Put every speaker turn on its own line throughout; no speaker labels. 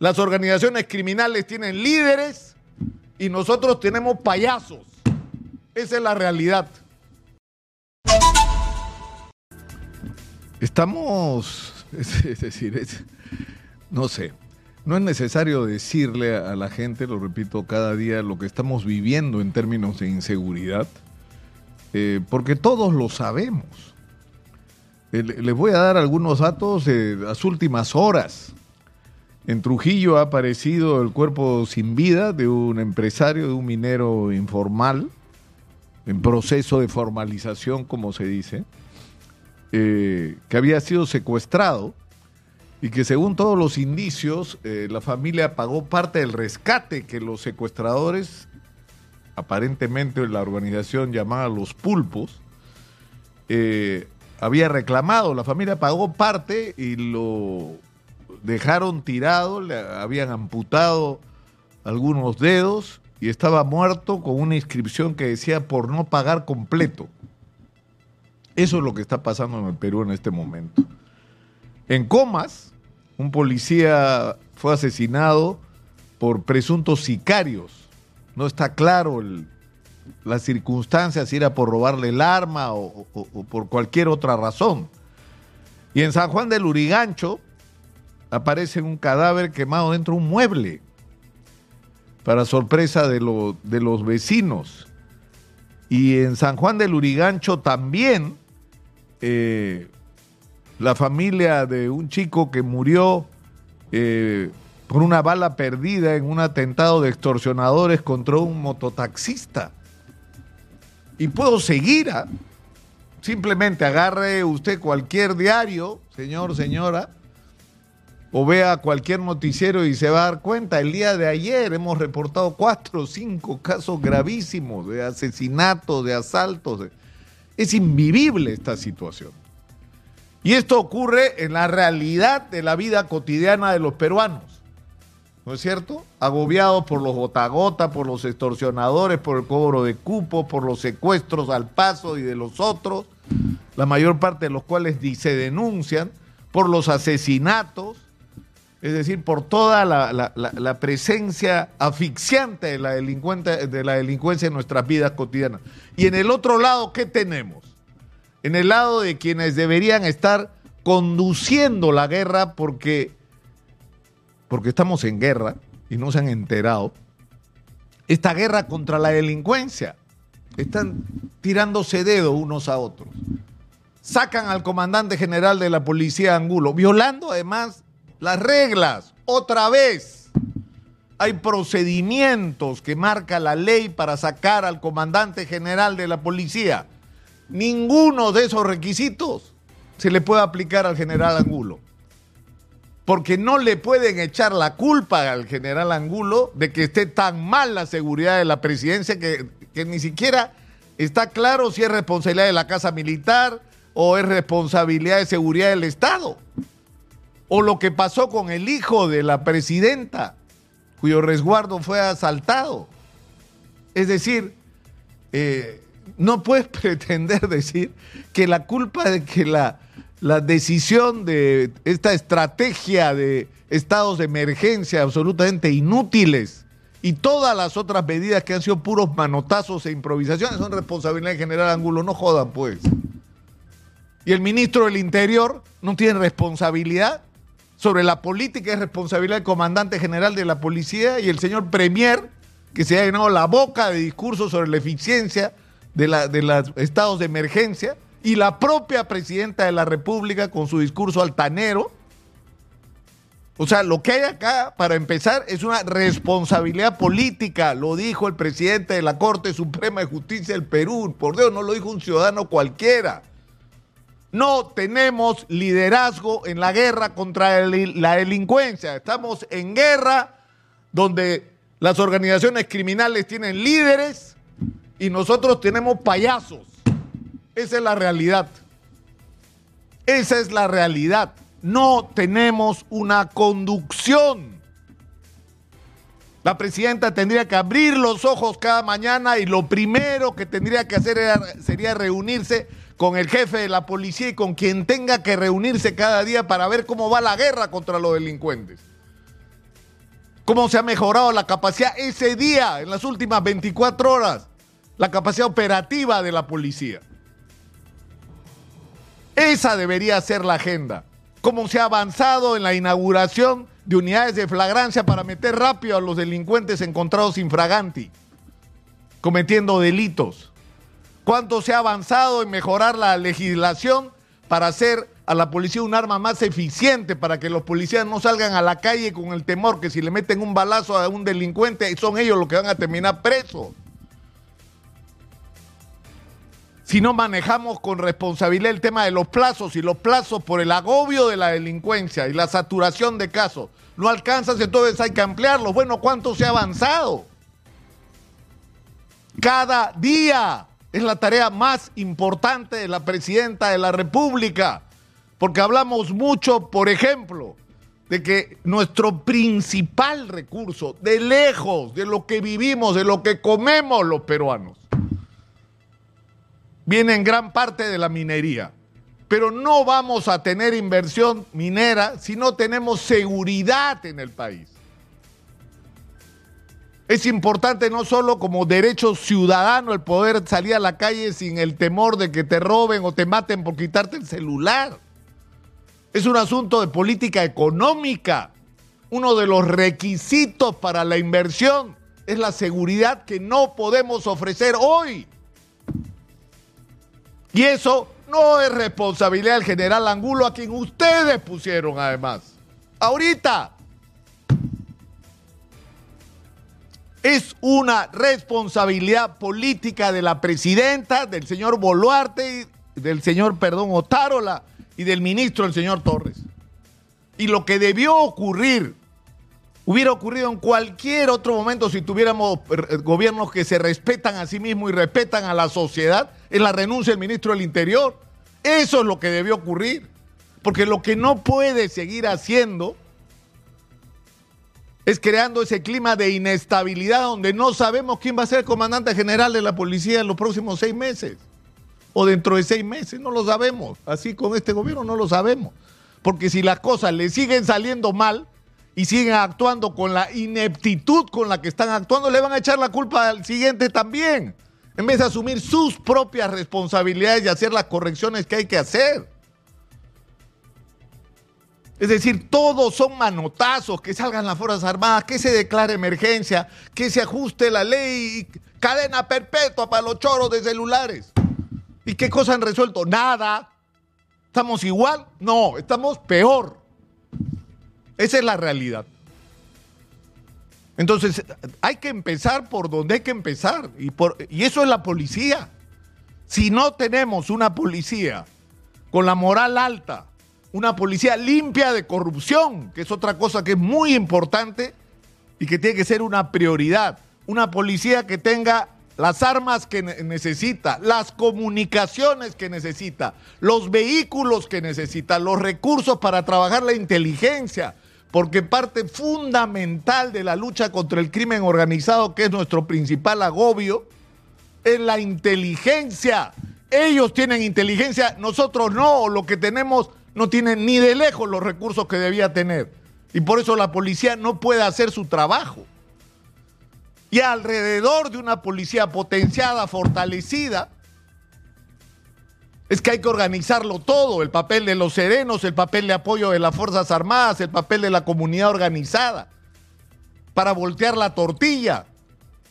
Las organizaciones criminales tienen líderes y nosotros tenemos payasos. Esa es la realidad. Estamos, es, decir, no sé, no es necesario decirle a la gente, lo repito cada día, lo que estamos viviendo en términos de inseguridad, eh, porque todos lo sabemos. Eh, les voy a dar algunos datos de las últimas horas. En Trujillo ha aparecido el cuerpo sin vida de un empresario, de un minero informal, en proceso de formalización, como se dice, eh, que había sido secuestrado y que según todos los indicios, eh, la familia pagó parte del rescate que los secuestradores, aparentemente la organización llamada Los Pulpos, eh, había reclamado. La familia pagó parte y lo dejaron tirado, le habían amputado algunos dedos y estaba muerto con una inscripción que decía por no pagar completo. Eso es lo que está pasando en el Perú en este momento. En Comas, un policía fue asesinado por presuntos sicarios. No está claro las circunstancias, si era por robarle el arma o, o por cualquier otra razón. Y en San Juan del Urigancho, aparece un cadáver quemado dentro de un mueble, para sorpresa de, de los vecinos. Y en San Juan del Urigancho también eh, la familia de un chico que murió eh, por una bala perdida en un atentado de extorsionadores contra un mototaxista. Y puedo seguir. ¿ah? Simplemente agarre usted cualquier diario, señor, señora, o vea cualquier noticiero y se va a dar cuenta, el día de ayer hemos reportado cuatro o cinco casos gravísimos de asesinatos, de asaltos. Es invivible esta situación. Y esto ocurre en la realidad de la vida cotidiana de los peruanos. ¿No es cierto? Agobiados por los gota gota, por los extorsionadores, por el cobro de cupo, por los secuestros al paso y de los otros, la mayor parte de los cuales se denuncian, por los asesinatos, es decir, por toda la, presencia asfixiante de la, de la delincuencia en nuestras vidas cotidianas. Y en el otro lado, ¿qué tenemos? En el lado de quienes deberían estar conduciendo la guerra porque, porque estamos en guerra y no se han enterado. Esta guerra contra la delincuencia. Están tirándose dedo unos a otros. Sacan al comandante general de la policía Angulo, violando además las reglas, otra vez. Hay procedimientos que marca la ley para sacar al comandante general de la policía. Ninguno de esos requisitos se le puede aplicar al general Angulo. Porque no le pueden echar la culpa al general Angulo de que esté tan mal la seguridad de la presidencia que, que ni siquiera está claro si es responsabilidad de la Casa Militar o es responsabilidad de seguridad del Estado o lo que pasó con el hijo de la presidenta, cuyo resguardo fue asaltado. Es decir, eh, no puedes pretender decir que la culpa de que la, la decisión de esta estrategia de estados de emergencia absolutamente inútiles y todas las otras medidas que han sido puros manotazos e improvisaciones son responsabilidad de general Angulo. No jodan, pues. Y el ministro del Interior no tiene responsabilidad sobre la política y responsabilidad del comandante general de la policía y el señor Premier, que se ha llenado la boca de discursos sobre la eficiencia de, la, de los estados de emergencia, y la propia presidenta de la República con su discurso altanero. O sea, lo que hay acá, para empezar, es una responsabilidad política, lo dijo el presidente de la Corte Suprema de Justicia del Perú, por Dios, no lo dijo un ciudadano cualquiera. No tenemos liderazgo en la guerra contra la delincuencia. Estamos en guerra donde las organizaciones criminales tienen líderes y nosotros tenemos payasos. Esa es la realidad. Esa es la realidad. No tenemos una conducción. La presidenta tendría que abrir los ojos cada mañana y lo primero que tendría que hacer sería reunirse con el jefe de la policía y con quien tenga que reunirse cada día para ver cómo va la guerra contra los delincuentes. cómo se ha mejorado la capacidad ese día, en las últimas 24 horas, la capacidad operativa de la policía. Esa debería ser la agenda. Cómo se ha avanzado en la inauguración de unidades de flagrancia para meter rápido a los delincuentes encontrados infraganti, cometiendo delitos. Cuánto se ha avanzado en mejorar la legislación para hacer a la policía un arma más eficiente, para que los policías no salgan a la calle con el temor que si le meten un balazo a un delincuente son ellos los que van a terminar presos. Si no manejamos con responsabilidad el tema de los plazos y los plazos por el agobio de la delincuencia y la saturación de casos no alcanzan, entonces hay que ampliarlos. Bueno, ¿cuánto se ha avanzado? Cada día es la tarea más importante de la presidenta de la República, porque hablamos mucho, por ejemplo, de que nuestro principal recurso, de lejos, de lo que vivimos, de lo que comemos los peruanos, viene en gran parte de la minería. Pero no vamos a tener inversión minera si no tenemos seguridad en el país. Es importante no solo como derecho ciudadano el poder salir a la calle sin el temor de que te roben o te maten por quitarte el celular. Es un asunto de política económica. Uno de los requisitos para la inversión es la seguridad que no podemos ofrecer hoy. Y eso no es responsabilidad del general Angulo, a quien ustedes pusieron además. Ahorita. Es una responsabilidad política de la presidenta, del señor Boluarte, del señor, perdón, Otárola y del ministro, el señor Torres. Y lo que debió ocurrir hubiera ocurrido en cualquier otro momento si tuviéramos eh, gobiernos que se respetan a sí mismos y respetan a la sociedad es la renuncia del ministro del Interior. Eso es lo que debió ocurrir. Porque lo que no puede seguir haciendo es creando ese clima de inestabilidad donde no sabemos quién va a ser el comandante general de la policía en los próximos seis meses. O dentro de seis meses, no lo sabemos. Así con este gobierno no lo sabemos. Porque si las cosas le siguen saliendo mal y siguen actuando con la ineptitud con la que están actuando, le van a echar la culpa al siguiente también en vez de asumir sus propias responsabilidades y hacer las correcciones que hay que hacer. Es decir, todos son manotazos, que salgan las Fuerzas Armadas, que se declare emergencia, que se ajuste la ley, cadena perpetua para los choros de celulares. ¿Y qué cosa han resuelto? Nada. ¿Estamos igual? No, estamos peor. Esa es la realidad. Entonces, hay que empezar por donde hay que empezar. Y, por, y eso es la policía. Si no tenemos una policía con la moral alta, una policía limpia de corrupción, que es otra cosa que es muy importante y que tiene que ser una prioridad. Una policía que tenga las armas que necesita, las comunicaciones que necesita, los vehículos que necesita, los recursos para trabajar la inteligencia, porque parte fundamental de la lucha contra el crimen organizado, que es nuestro principal agobio, es la inteligencia. Ellos tienen inteligencia, nosotros no, lo que tenemos no tiene ni de lejos los recursos que debía tener. Y por eso la policía no puede hacer su trabajo. Y alrededor de una policía potenciada, fortalecida, es que hay que organizarlo todo, el papel de los serenos, el papel de apoyo de las Fuerzas Armadas, el papel de la comunidad organizada, para voltear la tortilla,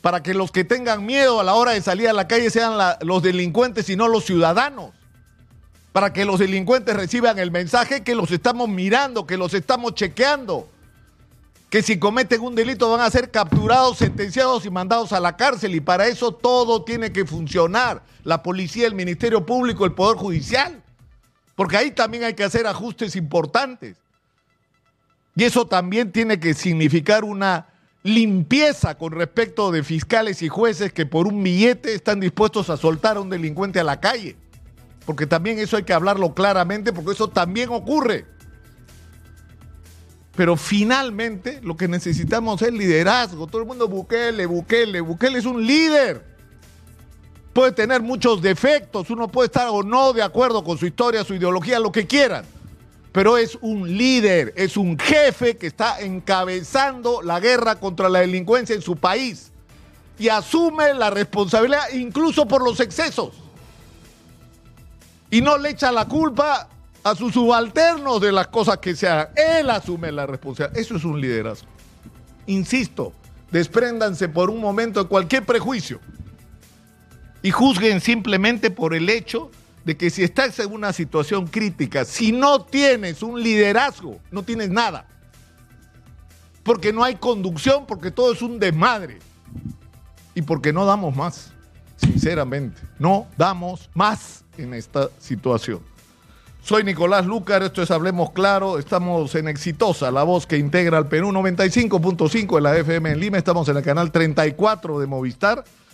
para que los que tengan miedo a la hora de salir a la calle sean los delincuentes y no los ciudadanos, para que los delincuentes reciban el mensaje que los estamos mirando, que los estamos chequeando que si cometen un delito van a ser capturados, sentenciados y mandados a la cárcel. Y para eso todo tiene que funcionar. La policía, el Ministerio Público, el Poder Judicial. Porque ahí también hay que hacer ajustes importantes. Y eso también tiene que significar una limpieza con respecto de fiscales y jueces que por un billete están dispuestos a soltar a un delincuente a la calle. Porque también eso hay que hablarlo claramente, porque eso también ocurre. Pero finalmente lo que necesitamos es liderazgo. Todo el mundo Bukele, Bukele. Bukele es un líder. Puede tener muchos defectos. Uno puede estar o no de acuerdo con su historia, su ideología, lo que quieran. pero es un líder, es un jefe que está encabezando la guerra contra la delincuencia en su país y asume la responsabilidad incluso por los excesos. Y no le echa la culpa a sus subalternos de las cosas que se hagan. Él asume la responsabilidad. Eso es un liderazgo. Insisto, despréndanse por un momento de cualquier prejuicio y juzguen simplemente por el hecho de que si estás en una situación crítica, si no tienes un liderazgo, no tienes nada. Porque no hay conducción, porque todo es un desmadre. Y porque no damos más, sinceramente. No damos más en esta situación. Soy Nicolás Lucar, esto es Hablemos Claro, estamos en Exitosa, la voz que integra al Perú 95.5 de la FM en Lima, estamos en el canal 34 de Movistar